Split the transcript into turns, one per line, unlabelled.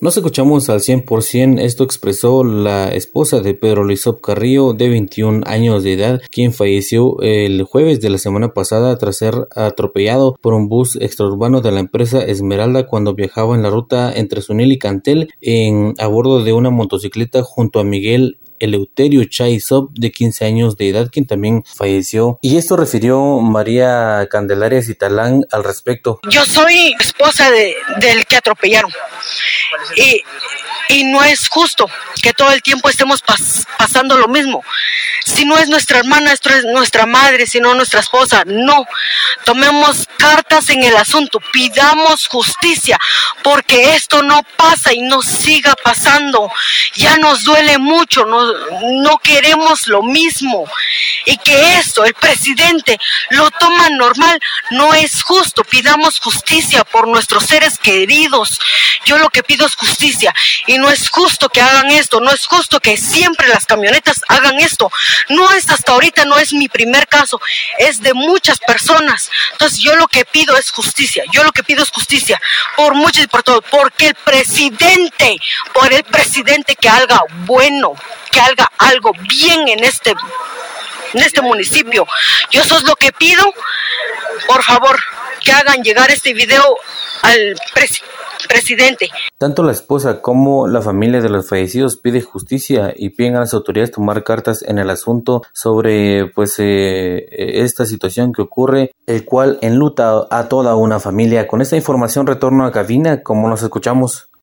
Nos escuchamos al 100%, esto expresó la esposa de Pedro Lizop Carrillo, de 21 años de edad, quien falleció el jueves de la semana pasada tras ser atropellado por un bus extraurbano de la empresa Esmeralda cuando viajaba en la ruta entre Sunil y Cantel en, a bordo de una motocicleta junto a Miguel Eleuterio Chaisop, de 15 años de edad, quien también falleció. Y esto refirió María Candelaria Citalán al respecto.
Yo soy esposa de, del que atropellaron. Y, y no es justo que todo el tiempo estemos pasando lo mismo. Si no es nuestra hermana, esto es nuestra madre, si no nuestra esposa, no. Tomemos cartas en el asunto, pidamos justicia, porque esto no pasa y no siga pasando. Ya nos duele mucho, no, no queremos lo mismo. Y que esto, el presidente, lo toma normal, no es justo. Pidamos justicia por nuestros seres queridos. Yo lo que pido es justicia. Y no es justo que hagan esto, no es justo que siempre las camionetas hagan esto. No es hasta ahorita, no es mi primer caso, es de muchas personas. Entonces yo lo que pido es justicia, yo lo que pido es justicia por muchos y por todos, porque el presidente, por el presidente que haga bueno, que haga algo bien en este, en este municipio. Yo eso es lo que pido, por favor, que hagan llegar este video al presidente presidente.
Tanto la esposa como la familia de los fallecidos pide justicia y piden a las autoridades tomar cartas en el asunto sobre pues eh, esta situación que ocurre, el cual enluta a toda una familia. Con esta información retorno a cabina, como nos escuchamos.